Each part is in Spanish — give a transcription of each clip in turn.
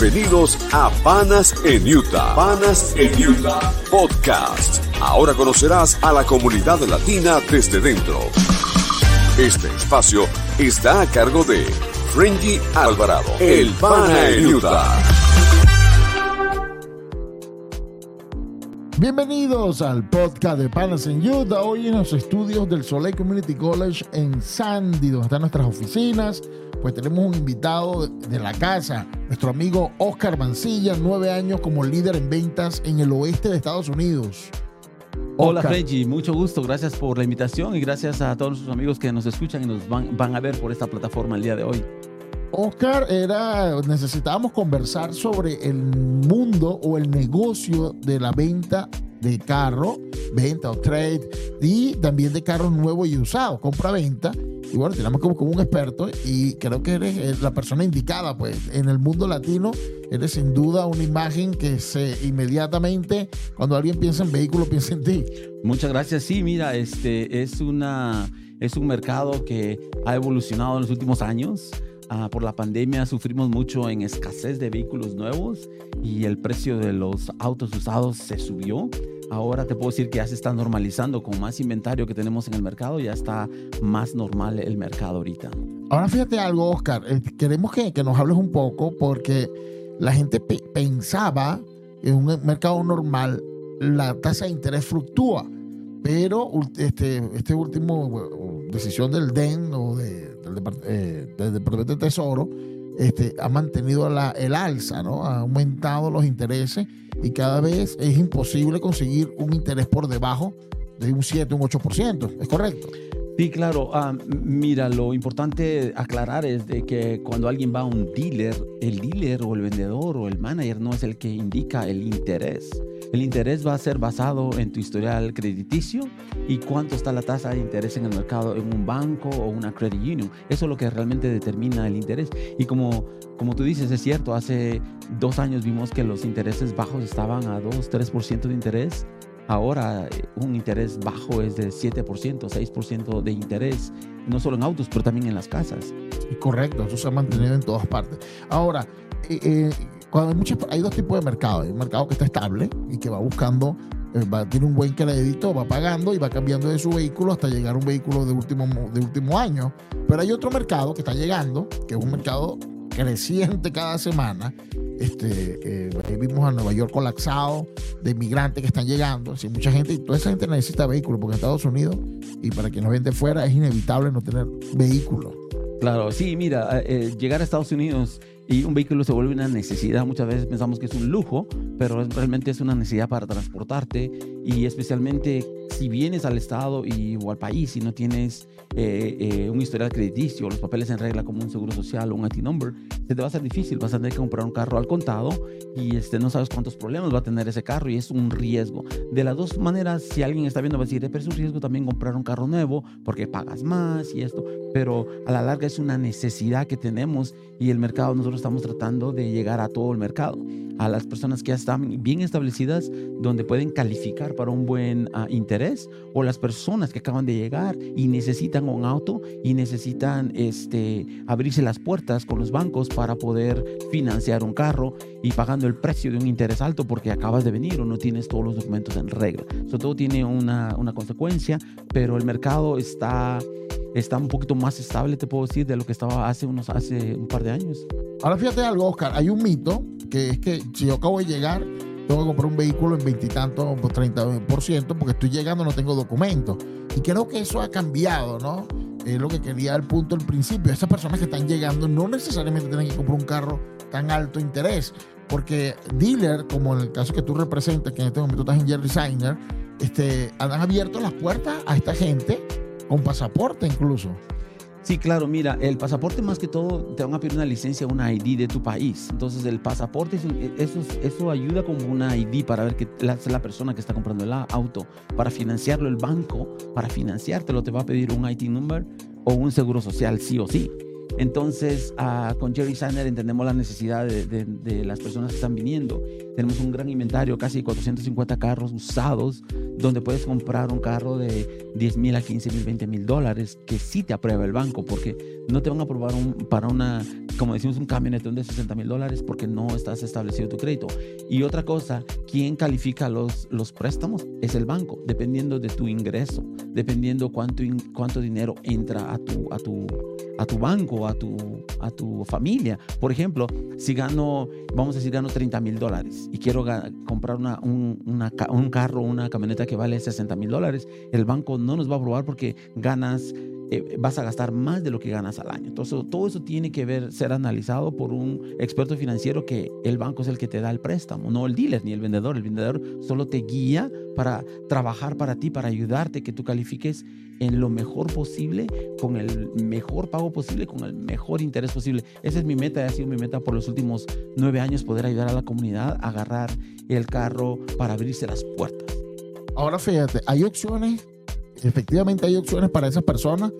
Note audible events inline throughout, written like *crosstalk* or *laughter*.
Bienvenidos a Panas en Utah. Panas en Utah Podcast. Ahora conocerás a la comunidad latina desde dentro. Este espacio está a cargo de Frenji Alvarado, el Pana en Utah. Bienvenidos al podcast de Panas en Utah. Hoy en los estudios del Soleil Community College en Sandy, donde están nuestras oficinas. Pues tenemos un invitado de la casa, nuestro amigo Oscar Mancilla, nueve años como líder en ventas en el oeste de Estados Unidos. Hola Reggie, mucho gusto, gracias por la invitación y gracias a todos los amigos que nos escuchan y nos van, van a ver por esta plataforma el día de hoy. Oscar, era, necesitábamos conversar sobre el mundo o el negocio de la venta de carro, venta o trade, y también de carros nuevos y usados, compra-venta. Y bueno, tenemos como, como un experto y creo que eres eh, la persona indicada, pues en el mundo latino eres sin duda una imagen que se inmediatamente, cuando alguien piensa en vehículo, *laughs* piensa en ti. Muchas gracias. Sí, mira, este es una es un mercado que ha evolucionado en los últimos años. Ah, por la pandemia sufrimos mucho en escasez de vehículos nuevos y el precio de los autos usados se subió. Ahora te puedo decir que ya se está normalizando con más inventario que tenemos en el mercado, ya está más normal el mercado ahorita. Ahora fíjate algo, Oscar, eh, queremos que, que, nos hables un poco porque la gente pe pensaba en un mercado normal la tasa de interés fluctúa, pero este, este último decisión del DEN o de, del, eh, del, Departamento de Tesoro este, ha mantenido la, el alza, ¿no? ha aumentado los intereses y cada vez es imposible conseguir un interés por debajo de un 7, un 8%. ¿Es correcto? Sí, claro. Um, mira, lo importante aclarar es de que cuando alguien va a un dealer, el dealer o el vendedor o el manager no es el que indica el interés. El interés va a ser basado en tu historial crediticio y cuánto está la tasa de interés en el mercado en un banco o una credit union. Eso es lo que realmente determina el interés. Y como, como tú dices, es cierto, hace dos años vimos que los intereses bajos estaban a 2, 3% de interés Ahora eh, un interés bajo es de 7%, 6% de interés, no solo en autos, pero también en las casas. Correcto, eso se ha mantenido en todas partes. Ahora, eh, eh, cuando hay, muchas, hay dos tipos de mercado. Hay un mercado que está estable y que va buscando, va, tiene un buen crédito, va pagando y va cambiando de su vehículo hasta llegar a un vehículo de último, de último año. Pero hay otro mercado que está llegando, que es un mercado creciente cada semana este, eh, vimos a Nueva York colapsado de inmigrantes que están llegando. Así, mucha gente, y toda esa gente necesita vehículos, porque en Estados Unidos, y para quien nos vende fuera, es inevitable no tener vehículos. Claro, sí, mira, eh, eh, llegar a Estados Unidos y un vehículo se vuelve una necesidad. Muchas veces pensamos que es un lujo, pero realmente es una necesidad para transportarte y especialmente si vienes al estado y, o al país y no tienes eh, eh, un historial crediticio, los papeles en regla como un seguro social o un IT number, se te va a hacer difícil. Vas a tener que comprar un carro al contado y este, no sabes cuántos problemas va a tener ese carro y es un riesgo. De las dos maneras, si alguien está viendo, va a decir, pero es un riesgo también comprar un carro nuevo porque pagas más y esto, pero a la larga es una necesidad que tenemos y el mercado, nosotros estamos tratando de llegar a todo el mercado, a las personas que ya están bien establecidas, donde pueden calificar para un buen uh, interés, o las personas que acaban de llegar y necesitan un auto y necesitan este, abrirse las puertas con los bancos para poder financiar un carro y pagando el precio de un interés alto porque acabas de venir o no tienes todos los documentos en regla. Eso todo tiene una, una consecuencia, pero el mercado está está un poquito más estable, te puedo decir, de lo que estaba hace, unos, hace un par de años. Ahora fíjate algo, Oscar, hay un mito que es que si yo acabo de llegar, tengo que comprar un vehículo en veintitantos, por 30%, porque estoy llegando, no tengo documentos. Y creo que eso ha cambiado, ¿no? Es lo que quería el punto al principio. Esas personas que están llegando no necesariamente tienen que comprar un carro tan alto interés, porque dealer, como en el caso que tú representas, que en este momento estás en Jerry Signer, este, han abierto las puertas a esta gente con pasaporte incluso. Sí, claro, mira, el pasaporte más que todo te van a pedir una licencia, una ID de tu país. Entonces el pasaporte, eso, eso ayuda como una ID para ver que la, la persona que está comprando el auto. Para financiarlo el banco, para financiártelo te va a pedir un ID number o un seguro social sí o sí. Entonces, uh, con Jerry Sander entendemos la necesidad de, las personas que están viniendo. Tenemos un gran inventario, casi 450 carros usados, donde puedes comprar un carro de 10 mil a 15 mil, 20 mil dólares, que sí te aprueba el banco, porque no te van a aprobar para una como decimos, un camionetón de 60 mil dólares porque no estás establecido tu crédito. Y otra cosa, ¿quién califica los, préstamos? Es el banco, dependiendo de tu ingreso, dependiendo cuánto, dinero entra a tu banco, a tu, a tu familia. Por ejemplo, si gano, vamos a decir, gano 30 mil dólares y quiero comprar una, un, una, un carro, una camioneta que vale 60 mil dólares, el banco no nos va a aprobar porque ganas eh, vas a gastar más de lo que ganas al año. Entonces, todo eso tiene que ver, ser analizado por un experto financiero que el banco es el que te da el préstamo, no el dealer ni el vendedor. El vendedor solo te guía para trabajar para ti, para ayudarte, que tú califiques en lo mejor posible, con el mejor pago posible, con el mejor interés posible. Esa es mi meta, ha sido mi meta por los últimos nueve años, poder ayudar a la comunidad a agarrar el carro para abrirse las puertas. Ahora fíjate, hay opciones efectivamente hay opciones para esas personas.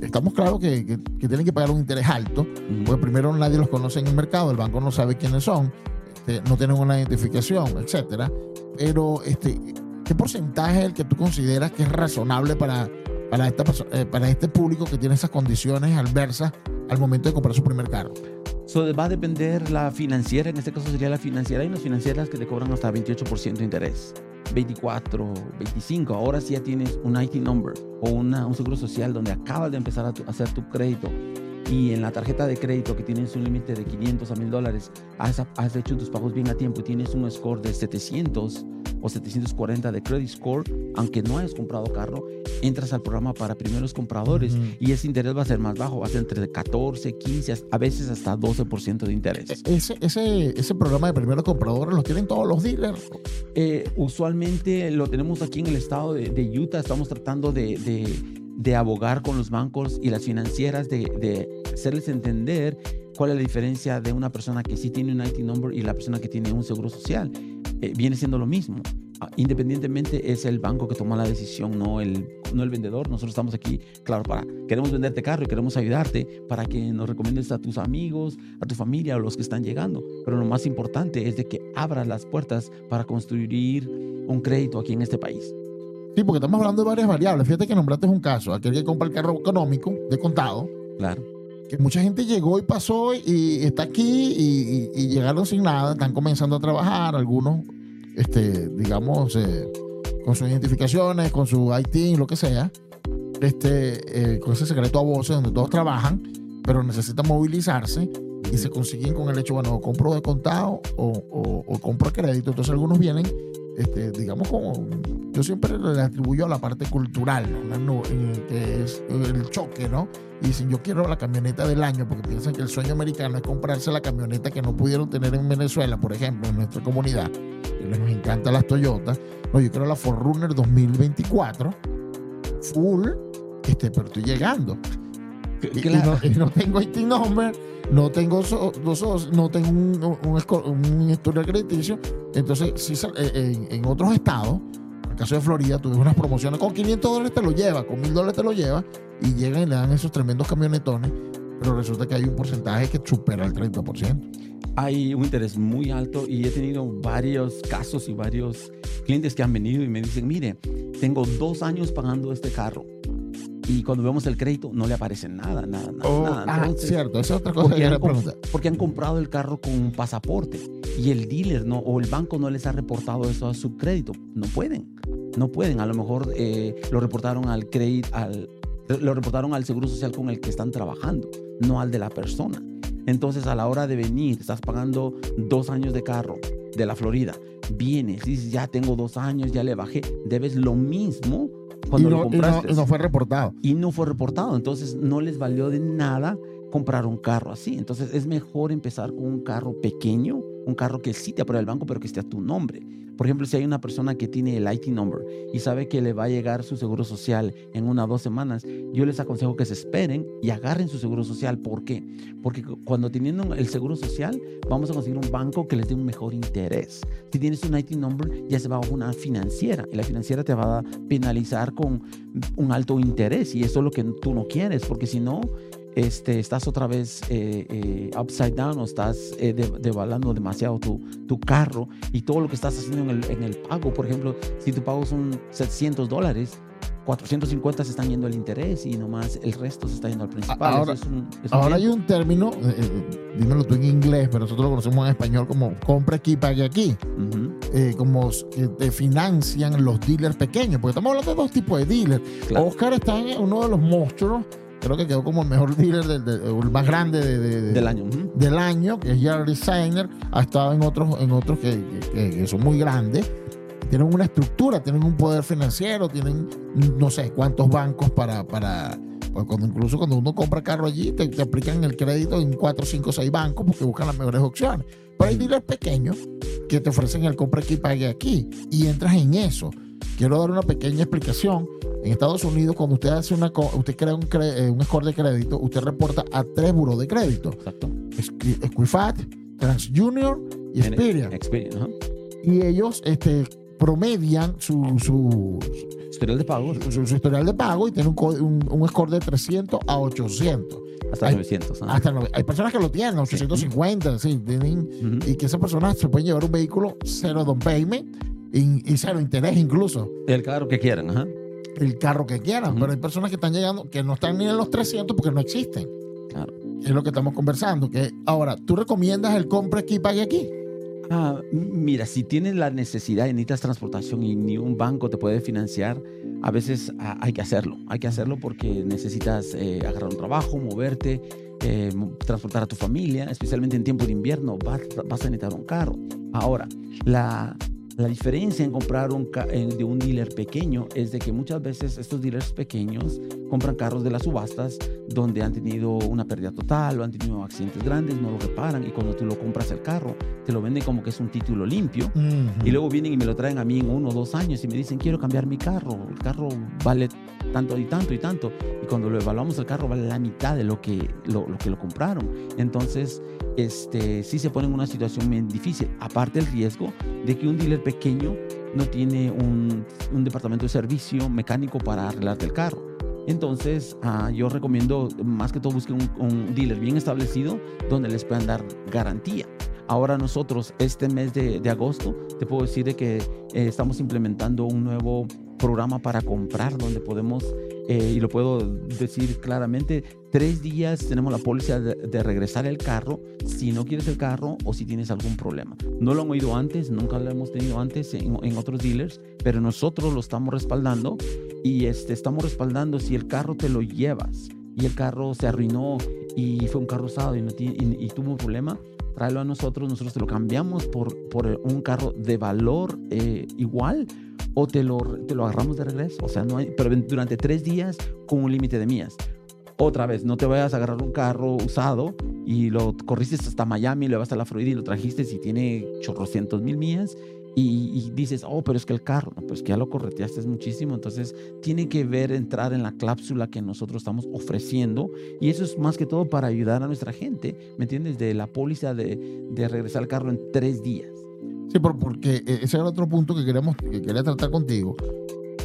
Estamos claros que, tienen que pagar un interés alto, porque primero nadie los conoce en el mercado, el banco no sabe quiénes son, este, no tienen una identificación, etcétera. Pero, este, ¿qué porcentaje es el que tú consideras que es razonable para, para, esta, eh, para este público que tiene esas condiciones adversas al momento de comprar su primer carro? So, va a depender la financiera, en este caso sería la financiera, y las financieras que te cobran hasta 28% de interés. 24, 25, ahora sí ya tienes un IT number o una, un seguro social donde acabas de empezar a, hacer tu crédito y en la tarjeta de crédito que tienes un límite de 500 a 1000 dólares, has, has, hecho tus pagos bien a tiempo y tienes un score de 700 o 740 de credit score, aunque no hayas comprado carro, entras al programa para primeros compradores y ese interés va a ser más bajo, va a ser entre 14, 15, a veces hasta 12% de interés. E-, ese, ese, ese programa de primeros compradores lo tienen todos los dealers. Eh, usualmente lo tenemos aquí en el estado de, de Utah, estamos tratando de, de, de, abogar con los bancos y las financieras, de, hacerles entender cuál es la diferencia de una persona que sí tiene un IT number y la persona que tiene un seguro social. Eh, viene siendo lo mismo. Ah, independientemente es el banco que toma la decisión, no el, no el vendedor. Nosotros estamos aquí, claro, para queremos venderte carro y queremos ayudarte para que nos recomiendes a tus amigos, a tu familia o los que están llegando. Pero lo más importante es de que abras las puertas para construir un crédito aquí en este país. Sí, porque estamos hablando de varias variables. Fíjate que nombraste un caso, aquel que compra el carro económico de contado. Claro. Que mucha gente llegó y pasó y está aquí y, llegaron sin nada, están comenzando a trabajar, algunos este, digamos, eh, con sus identificaciones, con su IT, lo que sea, este, eh, con ese secreto a voces donde todos trabajan, pero necesitan movilizarse y se consiguen con el hecho, bueno, compro de contado o, compro crédito. Entonces algunos vienen, este, digamos, como yo siempre le atribuyo a la parte cultural, eh, que es el choque, ¿no? Y dicen, yo quiero la camioneta del año, porque piensan que el sueño americano es comprarse la camioneta que no pudieron tener en Venezuela, por ejemplo, en nuestra comunidad les encantan las Toyota. No, yo quiero la Forerunner 2024, full, este, pero estoy llegando. Y, no, tengo IT number, no tengo dos no tengo un, un, historial crediticio. Entonces, si, eh, en, otros estados, en el caso de Florida, tuve unas promociones con 500 dólares te lo lleva, con 1000 dólares te lo lleva, y llegan y le dan esos tremendos camionetones, pero resulta que hay un porcentaje que supera el 30% hay un interés muy alto y he tenido varios casos y varios clientes que han venido y me dicen, mire, tengo dos años pagando este carro. Y cuando vemos el crédito no le aparece nada, nada, nada. Oh, nada. Ah, cierto, esa es otra cosa porque que han, preguntar. Porque han comprado el carro con un pasaporte y el dealer no, o el banco no les ha reportado eso a su crédito. No pueden, no pueden. A lo mejor eh, lo reportaron al crédito, al, lo reportaron al seguro social con el que están trabajando, no al de la persona. Entonces a la hora de venir, estás pagando dos años de carro de la Florida, vienes, dices, ya tengo dos años, ya le bajé, debes lo mismo cuando lo compraste. Y no, fue reportado. Y no fue reportado, entonces no les valió de nada comprar un carro así. Entonces es mejor empezar con un carro pequeño, un carro que sí te aprueba el banco, pero que esté a tu nombre. Por ejemplo, si hay una persona que tiene el IT number y sabe que le va a llegar su seguro social en una o dos semanas, yo les aconsejo que se esperen y agarren su seguro social. ¿Por qué? Porque cuando teniendo el seguro social, vamos a conseguir un banco que les dé un mejor interés. Si tienes un IT number, ya se va a una financiera y la financiera te va a penalizar con un alto interés y eso es lo que tú no quieres, porque si no, este, estás otra vez eh, eh, upside down o estás eh, devaluando demasiado tu, tu, carro y todo lo que estás haciendo en el, en el, pago. Por ejemplo, si tu pago son 700 dólares, 450 se están yendo al interés y nomás el resto se está yendo al principal. Ahora, es un- es un ahora hay un término, eh, eh, dímelo tú en inglés, pero nosotros lo conocemos en español como compra aquí, pague aquí. Ujú, eh, como que te financian los dealers pequeños, porque estamos hablando de dos tipos de dealers. Claro. Oscar está en uno de los monstruos, creo que quedó como el mejor dealer, del- el más grande de- de- de- Del año. del año, que es Jared Designer, ha estado en otros, en otros que, que- que son muy grandes. Tienen una estructura, tienen un poder financiero, tienen no sé cuántos bancos para, para cuando, incluso cuando uno compra carro allí, te, te aplican el crédito en 4, 5, 6 bancos porque buscan las mejores opciones. Pero hay dealers pequeños que te ofrecen el compra aquí, pague aquí, y entras en eso. Quiero dar una pequeña explicación. En Estados Unidos, cuando usted hace una, usted crea un, eh, un score de crédito, usted reporta a tres buros de crédito. Exacto. Equi- Equifax, TransJunior y Experian. Experian, ajá. Y ellos este, promedian su, su, Historial de pagos su- su historial de pago y tienen un, un, un score de 300 a 800. hasta Hay- 900. ajá. Hasta hay personas que lo tienen, 850, sí, tienen, Ujú. y que esas personas se pueden llevar un vehículo cero down payment y, y cero interés incluso, El carro que quieran. Ajá. el carro que quieran. Pero hay personas que están llegando que no están ni en los 300 porque no existen. Claro. Es lo que estamos conversando. Que ahora, ¿tú recomiendas el compra aquí, pague aquí? Ah, mira, si tienes la necesidad y necesitas transportación y ni un banco te puede financiar, a veces ah, hay que hacerlo. Hay que hacerlo porque necesitas eh, agarrar un trabajo, moverte, eh, transportar a tu familia, especialmente en tiempo de invierno, vas, vas a necesitar un carro. Ahora, la, la diferencia en comprar un de un dealer pequeño es de que muchas veces estos dealers pequeños compran carros de las subastas donde han tenido una pérdida total o han tenido accidentes grandes, no lo reparan y cuando tú lo compras el carro, te lo venden como que es un título limpio. Y luego vienen y me lo traen a mí en uno o dos años y me dicen, quiero cambiar mi carro. El carro vale tanto y tanto y tanto. Y cuando lo evaluamos, el carro vale la mitad de lo que lo, lo que lo compraron. Entonces, este, sí se pone en una situación bien difícil. Aparte el riesgo de que un dealer pequeño no tiene un, departamento de servicio mecánico para arreglarte el carro. Entonces, ah, yo recomiendo más que todo busquen un, dealer bien establecido donde les puedan dar garantía. Ahora nosotros, este mes de, de agosto, te puedo decir de que eh, estamos implementando un nuevo programa para comprar donde podemos, eh, y lo puedo decir claramente, tres días tenemos la póliza de, de regresar el carro si no quieres el carro o si tienes algún problema. No lo han oído antes, nunca lo hemos tenido antes en, en otros dealers, pero nosotros lo estamos respaldando y este, estamos respaldando si el carro te lo llevas y el carro se arruinó y fue un carro usado y, no tiene- y- y tuvo un problema, tráelo a nosotros, nosotros te lo cambiamos por, por un carro de valor eh, igual o te lo, te lo agarramos de regreso. O sea, no hay, pero durante tres días con un límite de millas. Otra vez, no te vayas a agarrar un carro usado y lo corriste hasta Miami, lo vas a la Florida y lo trajiste si tiene chorrocientos mil millas y, y dices, oh, pero es que el carro, pues que ya lo correteaste muchísimo, entonces tiene que ver entrar en la cláusula que nosotros estamos ofreciendo y eso es más que todo para ayudar a nuestra gente, ¿me entiendes? De la póliza de, de regresar el carro en tres días. Sí, por- porque eh, ese era otro punto que queremos que quería tratar contigo.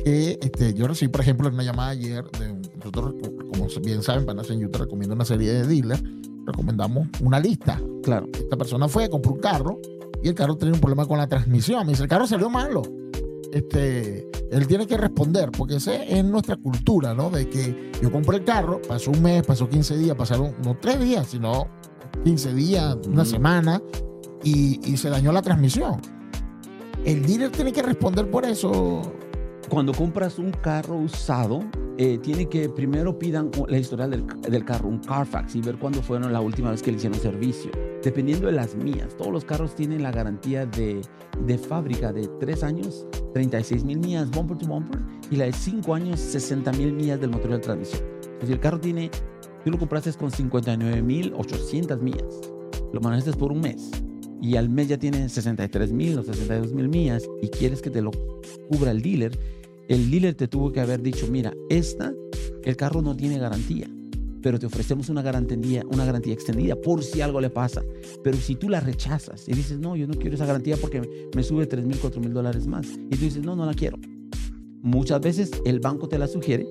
Que este, yo recibí, por ejemplo, una llamada ayer de nosotros, como bien saben, Panas en Utah recomienda una serie de dealers. Recomendamos una lista. Claro, Esta persona fue, compró un carro y el carro tenía un problema con la transmisión. Me dice, el carro salió malo. Este, él tiene que responder, porque esa es nuestra cultura, ¿no? De que yo compré el carro, pasó un mes, pasó 15 días, pasaron no tres días, sino 15 días, una Ujú. semana, y, y se dañó la transmisión. El dealer tiene que responder por eso. cuando compras un carro usado, eh, tiene que primero pidan la historial del, del carro, un Carfax, y ver cuándo fueron la última vez que le hicieron servicio. Dependiendo de las mías, todos los carros tienen la garantía de, de fábrica de 3 años, 36 mil millas bumper to bumper, y la de 5 años, 60 mil millas del motor de transmisión. Entonces, si el carro tiene, tú lo compraste con 59 mil 800 millas, lo manejaste por un mes, y al mes ya tiene 63 mil o 62 mil millas, y quieres que te lo cubra el dealer, el dealer te tuvo que haber dicho, mira, esta, el carro no tiene garantía, pero te ofrecemos una garantía, una garantía extendida por si algo le pasa. Pero si tú la rechazas y dices, no, yo no quiero esa garantía porque me sube 3 mil, 4 mil dólares más, y tú dices, no, no la quiero. Muchas veces el banco te la sugiere,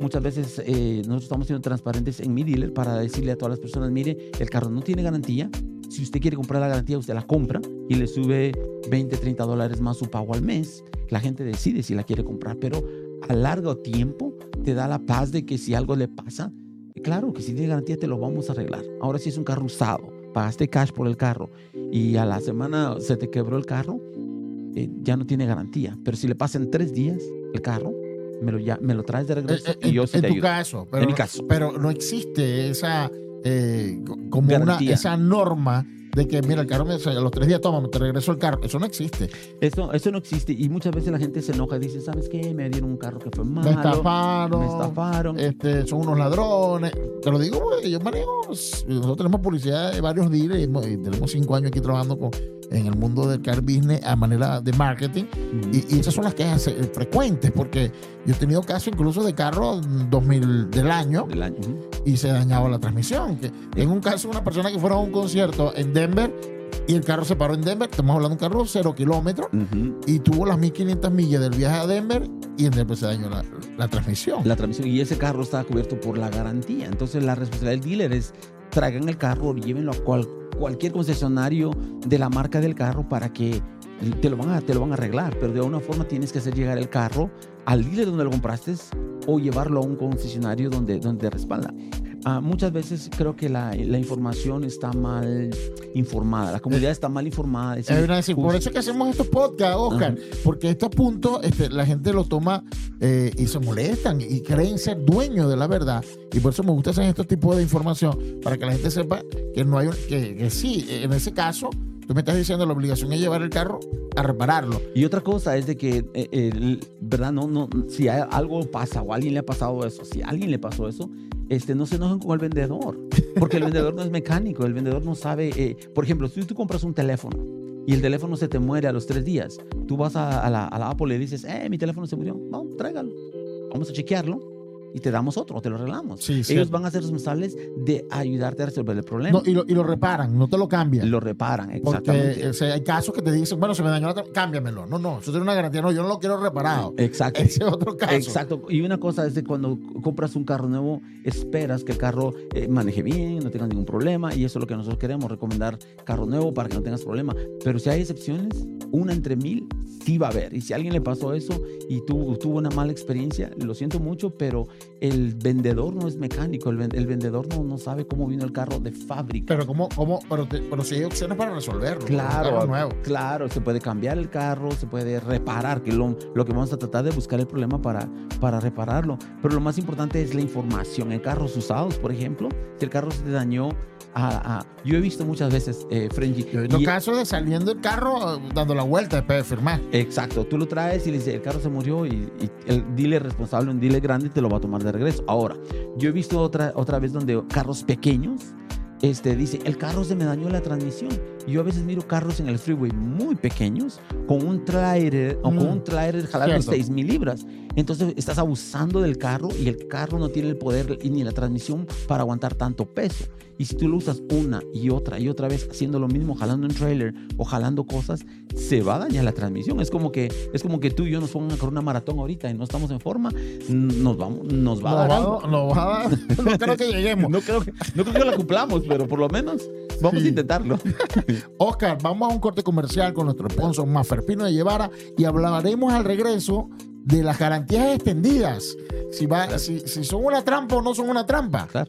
muchas veces eh, nosotros estamos siendo transparentes en mi dealer para decirle a todas las personas, mire, el carro no tiene garantía, si usted quiere comprar la garantía, usted la compra y le sube 20, 30 dólares más su pago al mes. La gente decide si la quiere comprar, pero a largo tiempo te da la paz de que si algo le pasa, claro que si tiene garantía te lo vamos a arreglar. Ahora si es un carro usado, pagaste cash por el carro y a la semana se te quebró el carro, eh, ya no tiene garantía. Pero si le pasan tres días el carro, me lo, ya, me lo traes de regreso Eh, eh, y en, yo sí en te tu ayudo. caso, pero, En mi caso. pero no existe esa eh, co- como una, esa norma de que mira el carro me, a los tres días toma, te regreso el carro. Eso no existe. Eso, eso no existe y muchas veces la gente se enoja y dice, ¿sabes qué? Me dieron un carro que fue malo. Me estafaron. Me estafaron. Este, son unos ladrones. Te lo digo porque yo manejo. Nosotros tenemos publicidad de varios dealers y y tenemos cinco años aquí trabajando con, en el mundo del car business a manera de marketing. Ujú. Y, y esas son las quejas eh, frecuentes porque yo he tenido casos incluso de carros 2000 del año Del año. y se dañaba la transmisión. Que en un caso, una persona que fuera a un concierto en Denver y el carro se paró en Denver, estamos hablando de un carro cero kilómetros y tuvo las 1500 millas del viaje a Denver y en Denver se dañó la, la transmisión. La transmisión y ese carro está cubierto por la garantía. Entonces la responsabilidad del dealer es traigan el carro, llévenlo a cual- cualquier concesionario de la marca del carro para que te lo, van a, te lo van a arreglar. Pero de alguna forma tienes que hacer llegar el carro al dealer donde lo compraste o llevarlo a un concesionario donde, donde te respalda. Ah, muchas veces creo que la, la información está mal informada, la comunidad está mal informada. es decir, por eso es que hacemos estos podcasts, Oscar, porque estos puntos este, la gente lo toma eh, y se molestan y creen ser dueños de la verdad. Y por eso me gusta hacer estos tipos de información para que la gente sepa que no hay un- que, que sí, en ese caso, tú me estás diciendo la obligación es llevar el carro a repararlo. Y otra cosa es de que, eh, el- ¿verdad? No, no, si hay- algo pasa o a alguien le ha pasado eso, si a alguien le pasó eso, este, no se enojen con el vendedor, porque el vendedor no es mecánico, el vendedor no sabe, eh, por ejemplo, si tú compras un teléfono y el teléfono se te muere a los tres días, tú vas a, la, a Apple y le dices, eh, mi teléfono se murió, vamos, tráigalo, vamos a chequearlo y te damos otro, te lo arreglamos. Sí, Ellos cierto. van a ser responsables de ayudarte a resolver el problema. No, y, lo, y lo reparan, no te lo cambian. lo reparan, exactamente. porque o sea, hay casos que te dicen, bueno, se me dañó la cámbiamelo. No, no, eso tiene una garantía. No, yo no lo quiero reparado. Exacto. Ese es otro caso. Exacto. Y una cosa es de cuando compras un carro nuevo, esperas que el carro eh, maneje bien, no tenga ningún problema. Y eso es lo que nosotros queremos, recomendar carro nuevo para que no tengas problema. Pero si hay excepciones, una entre mil sí va a haber. Y si a alguien le pasó eso y tuvo, tuvo una mala experiencia, lo siento mucho, pero el vendedor no es mecánico. El, ven- el vendedor no, no sabe cómo vino el carro de fábrica. Pero cómo, cómo, pero, te- pero si hay opciones para resolverlo. Claro, nuevo. claro, se puede cambiar el carro, se puede reparar, que lo, lo que vamos a tratar de buscar el problema para, para repararlo. Pero lo más importante es la información. En carros usados, por ejemplo, si el carro se dañó, a, a- yo he visto muchas veces, eh, Frenji, Yo he visto casos de saliendo el carro dando la vuelta después de firmar. Exacto, tú lo traes y le dices, el carro se murió y, y el dealer responsable, un dealer grande, te lo va a tomar de regreso. Ahora, yo he visto otra, otra vez donde carros pequeños, este, dice, el carro se me dañó la transmisión. Y yo a veces miro carros en el freeway muy pequeños, con un trailer, o con Mm, un trailer jalando cierto. 6 mil libras. Entonces estás abusando del carro y el carro no tiene el poder y ni la transmisión para aguantar tanto peso. Y si tú lo usas una y otra y otra vez haciendo lo mismo, jalando un trailer o jalando cosas, se va a dañar la transmisión. Es como que, es como que tú y yo nos pongan a correr una maratón ahorita y no estamos en forma, nos, vamos, nos va a dar algo. a- dar- no creo que lleguemos. *laughs* No creo, que, no creo que la cumplamos, pero por lo menos vamos Sí. a intentarlo. *laughs* Oscar, vamos a un corte comercial con nuestro sponsor Maferpino de Llevara y hablaremos al regreso de las garantías extendidas. Si, va, si, si son una trampa o no son una trampa. Claro.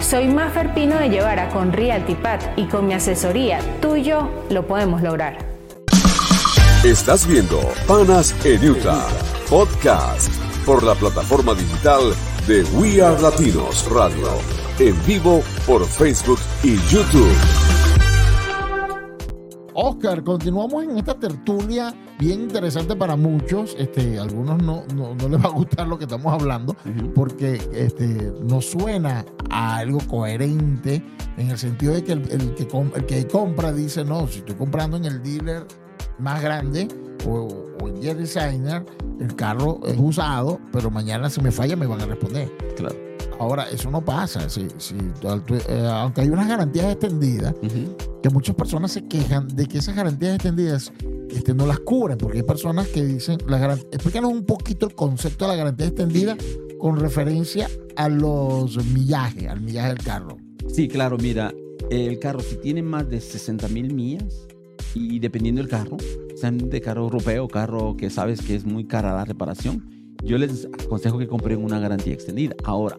Soy Mafer Pino de Llevara con Realty Pat y con mi asesoría, tú y yo lo podemos lograr. Estás viendo Panas en Utah, podcast por la plataforma digital de We Are Latinos Radio, en vivo por Facebook y YouTube. Oscar, continuamos en esta tertulia bien interesante para muchos. Este, a algunos no, no, no les va a gustar lo que estamos hablando porque este, no suena a algo coherente en el sentido de que el, el que, com- el que compra dice, no, si estoy comprando en el dealer más grande, o, o en Jet Designer, el carro es usado, pero mañana si me falla me van a responder. Claro. Ahora, eso no pasa. Si, si eh, aunque hay unas garantías extendidas, Ujú. que muchas personas se quejan de que esas garantías extendidas este, no las cubren, porque hay personas que dicen, la explícanos un poquito el concepto de la garantía extendida con referencia a los millajes, al millaje del carro. Sí, claro, mira, el carro si tiene más de 60 mil millas y dependiendo del carro, sean de carro europeo, carro que sabes que es muy cara la reparación, yo les aconsejo que compren una garantía extendida. Ahora,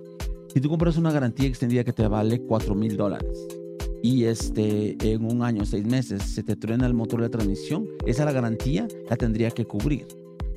si tú compras una garantía extendida que te vale 4 mil dólares y este, en un año, seis meses, se te truena el motor de transmisión, esa la garantía la tendría que cubrir.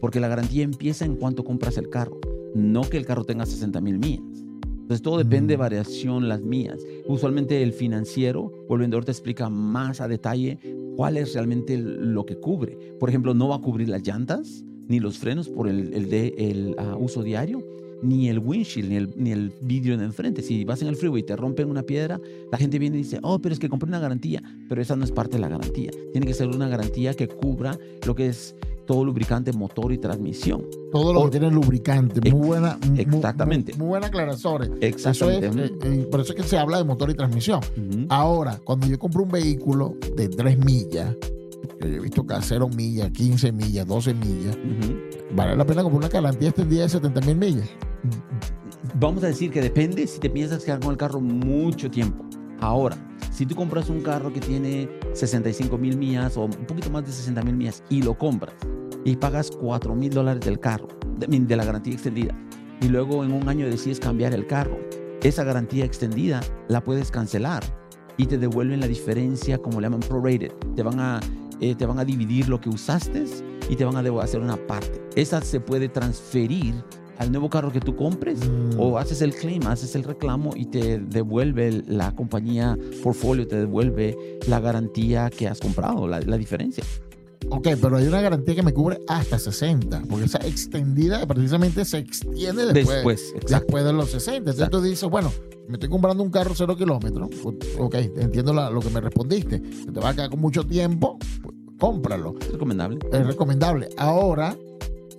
Porque la garantía empieza en cuanto compras el carro, no que el carro tenga 60 mil millas. Entonces todo depende de Mm. variación las mías. Usualmente el financiero o el vendedor te explica más a detalle cuál es realmente lo que cubre. Por ejemplo, no va a cubrir las llantas ni los frenos por el, el de el ah, uso diario, ni el windshield, ni el, ni el vidrio de enfrente. Si vas en el freeway y te rompen una piedra, la gente viene y dice, oh, pero es que compré una garantía, pero esa no es parte de la garantía. Tiene que ser una garantía que cubra lo que es todo lubricante, motor y transmisión. Todo lo O- que tiene lubricante. Muy Ex- buena. exactamente. Muy, muy buena aclaración. Eso es, Exactamente. eh, eh, por eso es que se habla de motor y transmisión. Ahora, cuando yo compro un vehículo de 3 millas, que yo he visto que a 0 millas, 15 millas, 12 millas. Vale la pena comprar una garantía extendida de 70 mil millas. Vamos a decir que depende si te piensas quedar con el carro mucho tiempo. Ahora, si tú compras un carro que tiene 65 mil millas o un poquito más de 60 mil millas y lo compras y pagas 4 mil dólares del carro, de, de la garantía extendida, y luego en un año decides cambiar el carro, esa garantía extendida la puedes cancelar y te devuelven la diferencia, como le llaman prorated. Te van a, eh, te van a dividir lo que usaste y te van a hacer una parte. Esa se puede transferir al nuevo carro que tú compres Mm. o haces el claim, haces el reclamo y te devuelve la compañía portfolio, te devuelve la garantía que has comprado, la, la diferencia. Ok, pero hay una garantía que me cubre hasta 60, porque esa extendida precisamente se extiende después, Después, después de los 60. Entonces Exacto. tú dices, bueno, me estoy comprando un carro cero kilómetros. Ok, entiendo la- lo que me respondiste. Te va a quedar con mucho tiempo, pues, cómpralo. Es recomendable. Es recomendable. Ahora,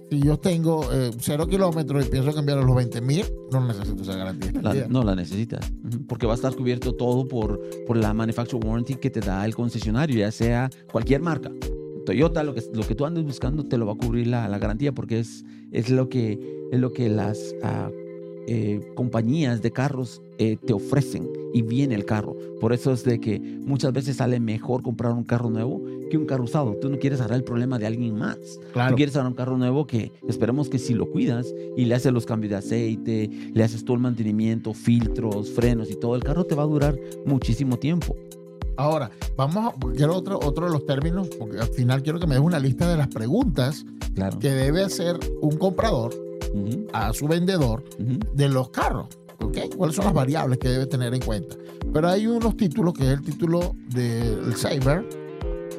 si yo tengo eh, cero kilómetros y pienso cambiar a los 20 mil, no necesito esa garantía. La- no la necesitas, porque va a estar cubierto todo por, por la manufacturer warranty que te da el concesionario, ya sea cualquier marca. Toyota, lo que, lo que tú andes buscando, te lo va a cubrir la, la garantía porque es, es, lo, que, es lo que las eh, compañías de carros eh, te ofrecen y viene el carro. Por eso es de que muchas veces sale mejor comprar un carro nuevo que un carro usado. Tú no quieres agarrar el problema de alguien más. Claro. Tú quieres agarrar un carro nuevo que esperemos que si lo cuidas y le haces los cambios de aceite, le haces todo el mantenimiento, filtros, frenos y todo, el carro te va a durar muchísimo tiempo. Ahora, vamos a. Quiero otro, otro de los términos, porque al final quiero que me des una lista de las preguntas Claro. que debe hacer un comprador a su vendedor de los carros. ¿Ok? ¿Cuáles son las variables que debe tener en cuenta? Pero hay unos títulos, que es el título del Saber,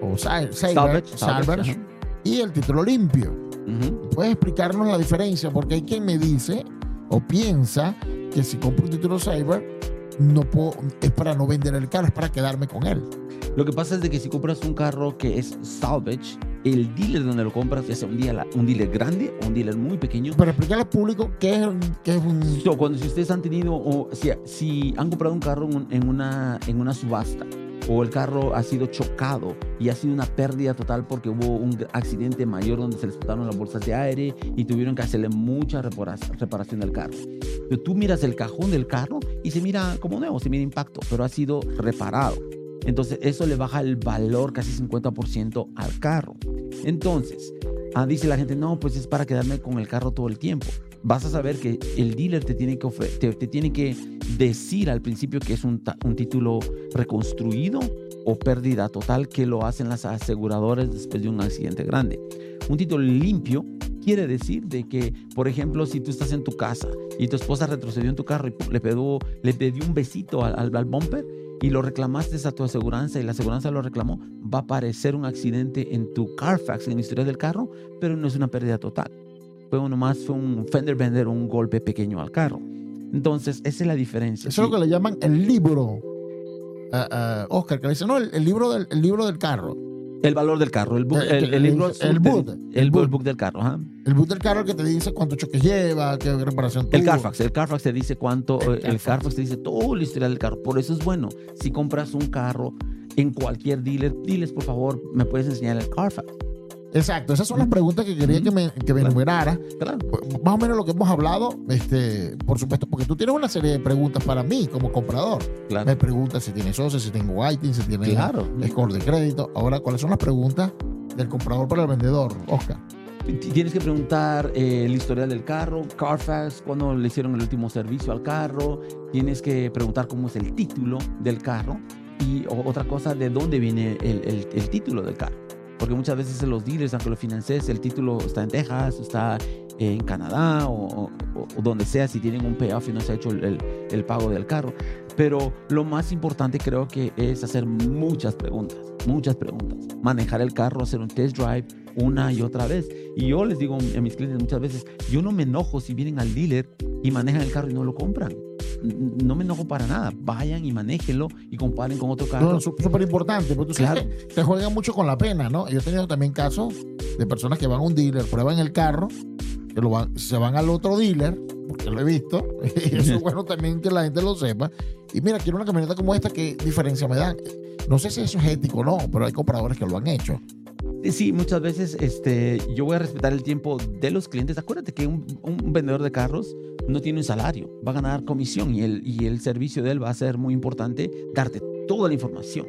o Saber, Salvage, salvage, y el título limpio. ¿Puedes explicarnos la diferencia? Porque hay quien me dice o piensa que si compro un título Saber, no puedo, es para no vender el carro, es para quedarme con él. Lo que pasa es de que si compras un carro que es salvage, el dealer donde lo compras, ya sea un dealer, un dealer grande o un dealer muy pequeño, Pero explicarle al público qué es, qué es un... So, cuando si ustedes han tenido o si, si han comprado un carro en, un- en una, en una subasta o el carro ha sido chocado y ha sido una pérdida total porque hubo un accidente mayor donde se les botaron las bolsas de aire y tuvieron que hacerle mucha repara- reparación del carro. Pero tú miras el cajón del carro y se mira como nuevo, se mira impacto, pero ha sido reparado. Entonces eso le baja el valor casi 50% al carro. Entonces, ah, dice la gente, no, pues es para quedarme con el carro todo el tiempo. Vas a saber que el dealer te tiene que, te, te tiene que decir al principio que es un, un título reconstruido o pérdida total que lo hacen las aseguradoras después de un accidente grande. Un título limpio quiere decir de que, por ejemplo, si tú estás en tu casa y tu esposa retrocedió en tu carro y le pegó, le un besito al, al- al bumper y lo reclamaste a tu aseguranza y la aseguranza lo reclamó, va a aparecer un accidente en tu Carfax, en la historia del carro, pero no es una pérdida total. Fue uno más, un fender bender, un golpe pequeño al carro. Entonces, esa es la diferencia. Eso es lo que le llaman el libro. Ah, ah, Oscar, que le dice, no, el, el libro del, el libro del carro. El valor del carro, el book, el, el el te- book, el, el book, book. book del carro, ajá. El boot del carro que te dice cuántos choques lleva, qué reparación El tuvo. Carfax, el Carfax te dice cuánto, El eh, el Carfax. Carfax te dice todo la historia del carro. Por eso es bueno. Si compras un carro en cualquier dealer, diles por favor, me puedes enseñar el Carfax. Exacto, esas son las preguntas que quería que me, que me Claro. enumerara. Claro. Más o menos lo que hemos hablado, este, por supuesto, porque tú tienes una serie de preguntas para mí como comprador. Claro. Me preguntas si tienes socio, si tengo whiting, si tienes Claro. score de crédito. Ahora, ¿cuáles son las preguntas del comprador para el vendedor, Oscar? Tienes que preguntar eh, el historial del carro, Carfax, cuándo le hicieron el último servicio al carro. Tienes que preguntar cómo es el título del carro. Y otra cosa, de dónde viene el, el- el título del carro. Porque muchas veces los dealers, aunque lo financies, el título está en Texas, está en Canadá o, donde sea, si tienen un payoff y no se ha hecho el pago del carro. Pero lo más importante creo que es hacer muchas preguntas, muchas preguntas. Manejar el carro, hacer un test drive una y otra vez. Y yo les digo a mis clientes muchas veces, yo no me enojo si vienen al dealer y manejan el carro y no lo compran. No me enojo para nada. Vayan y manéjenlo y comparen con otro carro. No, súper importante, porque tú sabes Claro. que te juegan mucho con la pena, ¿no? Yo he tenido también casos de personas que van a un dealer, prueban el carro, que lo van, se van al otro dealer, porque lo he visto, *laughs* y eso es bueno también que la gente lo sepa. Y mira, quiero una camioneta como esta, ¿qué diferencia me dan? No sé si eso es ético o no, pero hay compradores que lo han hecho. Eh, Sí, muchas veces este, yo voy a respetar el tiempo de los clientes. Acuérdate que un, vendedor de carros no tiene un salario, va a ganar comisión y el, y el servicio de él va a ser muy importante, darte toda la información.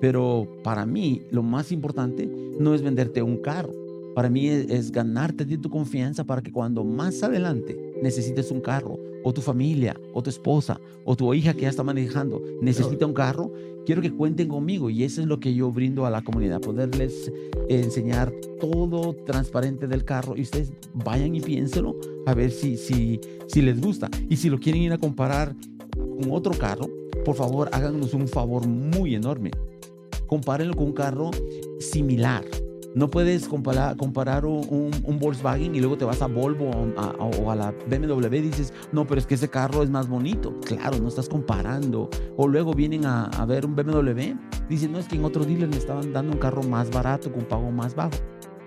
Pero para mí lo más importante no es venderte un carro. Para mí es, ganarte tu confianza para que cuando más adelante necesites un carro, o tu familia, o tu esposa, o tu hija que ya está manejando necesita un carro, quiero que cuenten conmigo y eso es lo que yo brindo a la comunidad, poderles enseñar todo transparente del carro y ustedes vayan y piénselo a ver si, si, si les gusta. Y si lo quieren ir a comparar con otro carro, por favor háganos un favor muy enorme. Compárenlo con un carro similar. No puedes comparar, comparar un, un- Volkswagen y luego te vas a Volvo o a, la BMW y dices, no, pero es que ese carro es más bonito. Claro, no estás comparando. O luego vienen a, a ver un BMW, dicen, no, es que en otro dealer me estaban dando un carro más barato con pago más bajo.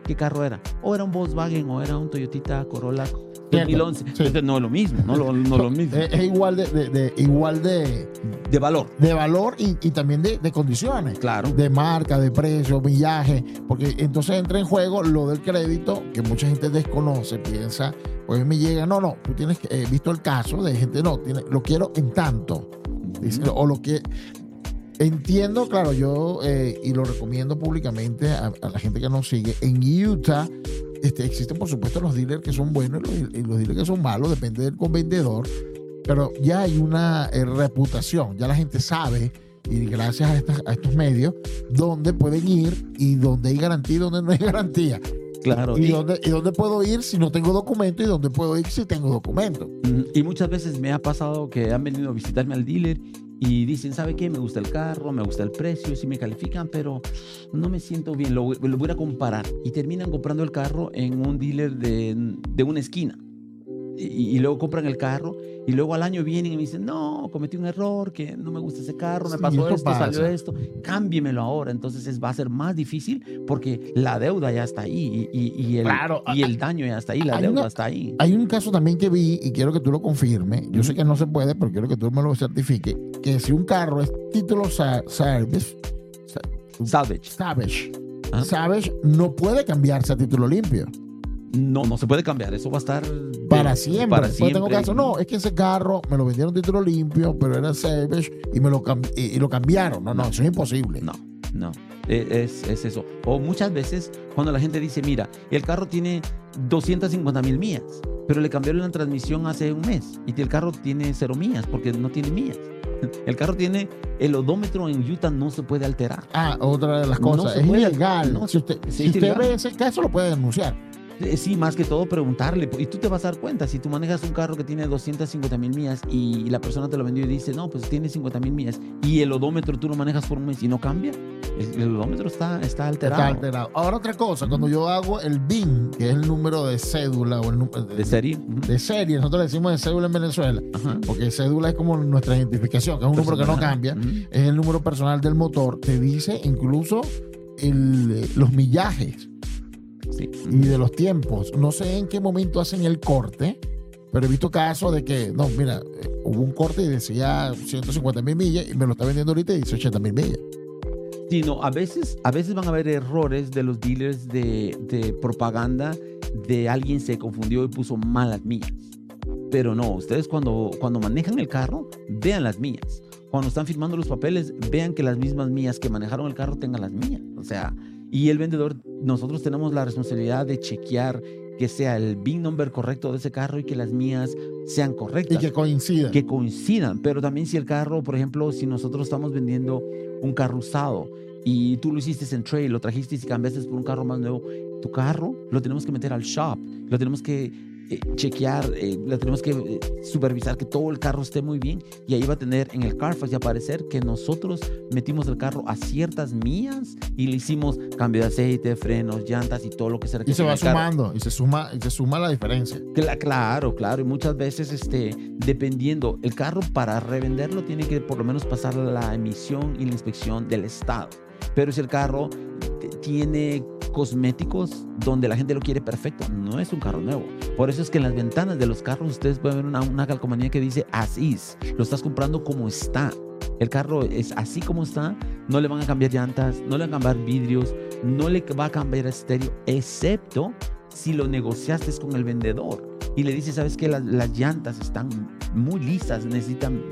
¿Qué carro era? O era un Volkswagen o era un Toyota Corolla 2011. Sí. Entonces no es lo mismo, no lo, no lo mismo. Es, igual de, de- de- igual de, De valor, de valor y, y también de, de condiciones. claro. de marca, de precio, millaje, porque entonces entra en juego lo del crédito que mucha gente desconoce, piensa, pues me llega, no, no, tú tienes he visto el caso de gente, no, tiene, lo quiero en tanto, dice, o lo que entiendo, claro, yo eh, y lo recomiendo públicamente a, a la gente que nos sigue, en Utah este, existen por supuesto los dealers que son buenos y los, y los dealers que son malos, depende del vendedor, pero ya hay una eh, reputación, ya la gente sabe y gracias a, estas- a estos medios, dónde pueden ir y dónde hay garantía y dónde no hay garantía. Claro. Y, Y- dónde, y dónde puedo ir si no tengo documento y dónde puedo ir si tengo documento. Mm, Y muchas veces me ha pasado que han venido a visitarme al dealer y dicen, ¿sabe qué? Me gusta el carro, me gusta el precio, sí me califican, pero no me siento bien, lo, lo voy a comparar. Y terminan comprando el carro en un dealer de, de una esquina. Y, y luego compran el carro y luego al año vienen y me dicen, no, cometí un error, que no me gusta ese carro, me pasó esto, salió pasa. esto, cámbiemelo ahora. Entonces es, va a ser más difícil porque la deuda ya está ahí y, y- y el, Claro, y el daño ya está ahí, la hay deuda una- está ahí. Hay un caso también que vi y quiero que tú lo confirmes. Yo sé que no se puede, pero quiero que tú me lo certifiques. Que si un carro es título sa- service, sa- Salvage. Savage, Ah. Savage no puede cambiarse a título limpio. No, no se puede cambiar. Eso va a estar Para de- siempre. Para siempre. tengo caso, no, es que ese carro me lo vendieron título limpio, pero era Savage y me lo, y, y lo cambiaron. No, no, eso es imposible. No, no. E- Es, es eso. O muchas veces cuando la gente dice, mira, el carro tiene 250 mil millas, pero le cambiaron la transmisión hace un mes y el carro tiene cero millas porque no tiene millas. *laughs* El carro tiene el odómetro en Utah no se puede alterar. Ah, otra de las No cosas. es puede. ilegal. No, si usted, si usted ve ese caso, lo puede denunciar. Eh, Sí, más que todo preguntarle. Y tú te vas a dar cuenta, si tú manejas un carro que tiene 250 mil millas y la persona te lo vendió y dice, no, pues tiene 50 mil millas y el odómetro tú lo manejas por un mes y no cambia, el, el odómetro está, está alterado. Está alterado. Ahora otra cosa, cuando yo hago el BIN, que es el número de cédula o el número De serie. De serie, nosotros le decimos de cédula en Venezuela, Ajá. porque cédula es como nuestra identificación, que es un número que no cambia, es el número personal del motor, te dice incluso el- los millajes Sí. y de los tiempos. No sé en qué momento hacen el corte, pero he visto casos de que, no, mira, eh, hubo un corte y decía 150 mil millas y me lo está vendiendo ahorita y dice 80 mil millas. Sí, no, a veces, a veces van a haber errores de los dealers de, de propaganda de alguien se confundió y puso malas millas. Pero no, ustedes cuando, cuando manejan el carro, vean las millas. Cuando están firmando los papeles, vean que las mismas millas que manejaron el carro tengan las millas. O sea, y el vendedor, nosotros tenemos la responsabilidad de chequear que sea el VIN number correcto de ese carro y que las mías sean Y correctas que coincida. que coincidan, pero también si el carro, por ejemplo, si nosotros estamos vendiendo un carro usado y tú lo hiciste en trail, lo trajiste y cambiaste por un carro más nuevo, tu carro lo tenemos que meter al shop, lo tenemos que eh, chequear, eh, lo tenemos que eh, supervisar que todo el carro esté muy bien y ahí va a tener en el Carfax y aparecer que nosotros metimos el carro a ciertas millas y le hicimos cambio de aceite, frenos, llantas y todo lo que se Y se va sumando y se suma, y se suma la diferencia. Cla- Claro, claro. Y muchas veces, este, dependiendo, el carro para revenderlo tiene que por lo menos pasar la emisión y la inspección del Estado. Pero si el carro t- tiene cosméticos donde la gente lo quiere perfecto, no es un carro nuevo. Por eso es que en las ventanas de los carros ustedes pueden ver una, calcomanía que dice as is. Lo estás comprando como está. El carro es así como está. No le van a cambiar llantas, no le van a cambiar vidrios, no le va a cambiar estéreo, excepto si lo negociaste con el vendedor y le dices, ¿sabes qué? Las, llantas están muy listas, necesitan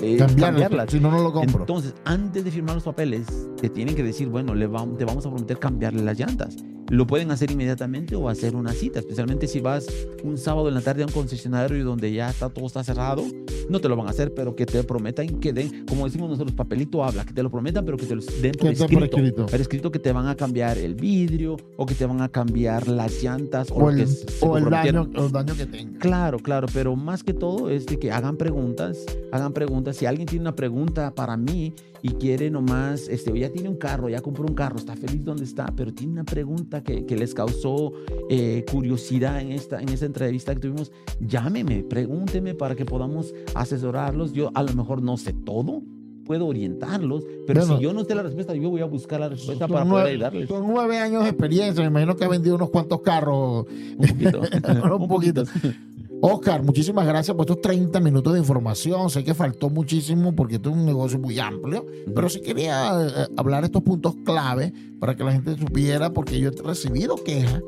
eh, cambiarlas. si no, no lo compro. Entonces, antes de firmar los papeles, te tienen que decir, bueno, le te vamos a prometer cambiarle las llantas. Lo pueden hacer inmediatamente o hacer una cita, especialmente si vas un sábado en la tarde a un concesionario donde ya está todo está cerrado, no te lo van a hacer, pero que te prometan que den, como decimos nosotros, papelito habla, que te lo prometan, pero que te lo den por escrito. por escrito. Escrito que te van a cambiar el vidrio o que te van a cambiar las llantas o, o lo el, que o el daño, daño que tenga. Claro, claro, pero más que todo es de que hagan preguntas, hagan preguntas. Si alguien tiene una pregunta para mí y quiere nomás, este, ya tiene un carro, ya compró un carro, está feliz donde está, pero tiene una pregunta que, que les causó eh, curiosidad en esta, en esta entrevista que tuvimos, llámeme, pregúnteme para que podamos asesorarlos. Yo a lo mejor no sé todo, puedo orientarlos, pero Bueno. si yo no sé la respuesta, yo voy a buscar la respuesta para poder nueve, ayudarles. son nueve años de experiencia. Me imagino que ha vendido unos cuantos carros. Un poquito. *laughs* Un poquito. Oscar, muchísimas gracias por estos 30 minutos de información. Sé que faltó muchísimo porque esto es un negocio muy amplio, pero sí quería eh, hablar estos puntos clave para que la gente supiera, porque yo he recibido quejas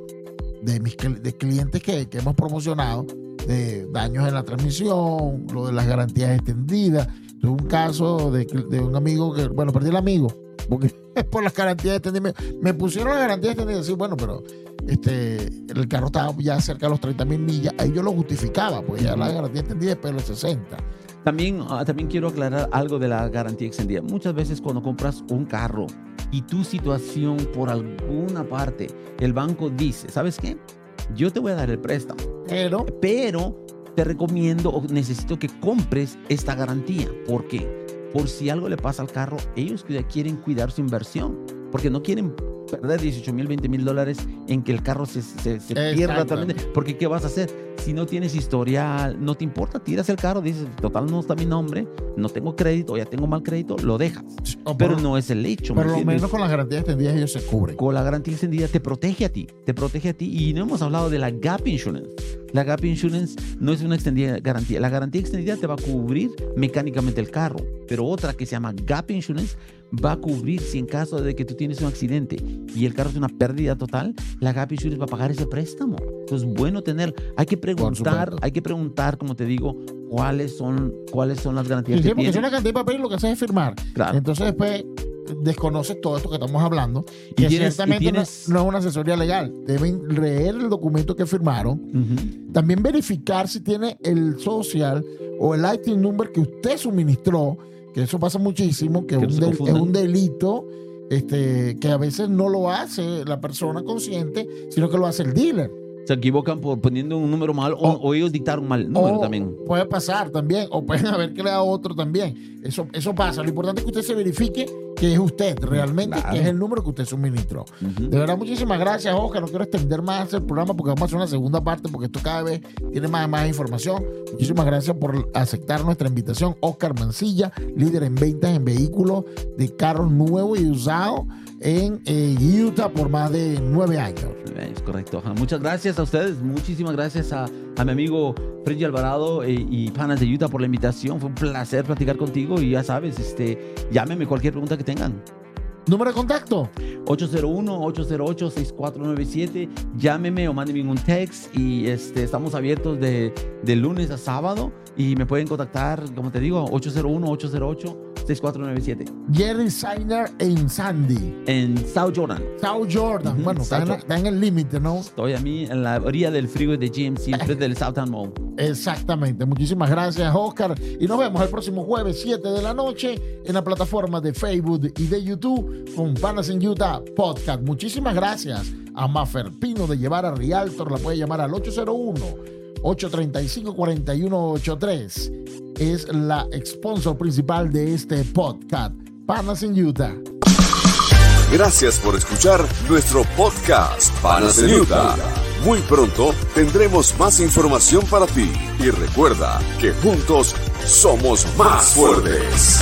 de mis de clientes que, que hemos promocionado de daños en la transmisión, lo de las garantías extendidas. Tuve un caso de, de un amigo que, bueno, perdí el amigo, porque es *laughs* por las garantías extendidas. Me, me pusieron las garantías extendidas, sí, bueno, pero este, el carro estaba ya cerca de los 30 mil millas, ahí yo lo justificaba, pues ya la garantía extendida después de los 60. También, ah, también quiero aclarar algo de la garantía extendida. Muchas veces cuando compras un carro y tu situación por alguna parte, el banco dice, ¿sabes qué? Yo te voy a dar el préstamo, Pero, pero te recomiendo o necesito que compres esta garantía. ¿Por qué? Por si algo le pasa al carro, ellos quieren cuidar su inversión, porque no quieren perder 18 mil, 20 mil dólares en que el carro se, se, se pierda totalmente. Porque ¿qué vas a hacer? Si no tienes historial, no te importa, tiras el carro, dices, total no está mi nombre, no tengo crédito, ya tengo mal crédito, lo dejas. o Pero por- no es el hecho. ¿me pero lo menos con las garantías extendidas ellos se cubren. con la garantía extendida te protege a ti, te protege a ti. Y no hemos hablado de la Gap Insurance. La Gap Insurance no es una extendida garantía. La garantía extendida te va a cubrir mecánicamente el carro, pero otra que se llama Gap Insurance va a cubrir si en caso de que tú tienes un accidente y el carro es una pérdida total, la Gap Insurance va a pagar ese préstamo. Entonces es bueno tener, hay que preguntar, hay que preguntar, como te digo, cuáles son, cuáles son las garantías Sí, que porque es tiene. una cantidad de papel y lo que hace es firmar. Claro. Entonces después desconoces todo esto que estamos hablando, Y que tienes- y ciertamente no- tienes- no, es una asesoría legal. Deben leer el documento que firmaron, Ujú. también verificar si tiene el social o el item number que usted suministró, que eso pasa muchísimo, que, Que un del- es un delito este, que a veces no lo hace la persona consciente, sino que lo hace el dealer. Se equivocan por poniendo un número mal o, O- o ellos dictaron mal número también. Puede pasar también, o pueden *laughs* haber creado otro también. Eso, eso pasa. Lo importante es que usted se verifique que es usted realmente, Claro. que es el número que usted suministró. Ujú. De verdad, muchísimas gracias, Oscar. No quiero extender más el programa porque vamos a hacer una segunda parte porque esto cada vez tiene más y más información. Muchísimas gracias por aceptar nuestra invitación. Oscar Mancilla, líder en ventas en vehículos de carros nuevos y usados. En eh, Utah por más de nueve años. Es correcto. Ajá. Muchas gracias a ustedes. Muchísimas gracias a, a mi amigo Freddy Alvarado eh, y Panas de Utah por la invitación. Fue un placer platicar contigo y ya sabes, este, llámeme cualquier pregunta que tengan. Número de contacto. 801-808-6497. Llámeme o mándenme un text y este, estamos abiertos de, de lunes a sábado y me pueden contactar, como te digo, 801-808-6497. Jerry Signer en Sandy. En South Jordan. South Jordan. Bueno, está, en, está en el límite, ¿no? Estoy a mí en la orilla del freeway de GMC, enfrente del Southtown Mall. Exactamente. Muchísimas gracias, Oscar. Y nos vemos el próximo jueves, 7 de la noche, en la plataforma de Facebook y de YouTube con Panas en Utah Podcast. Muchísimas gracias a Mafer Pino de llevar a Rialtor. La puede llamar al 801-835-4183. Es la sponsor principal de este podcast. Panas en Utah. Gracias por escuchar nuestro podcast Panas en Utah. Muy pronto tendremos más información para ti y recuerda que juntos somos más fuertes.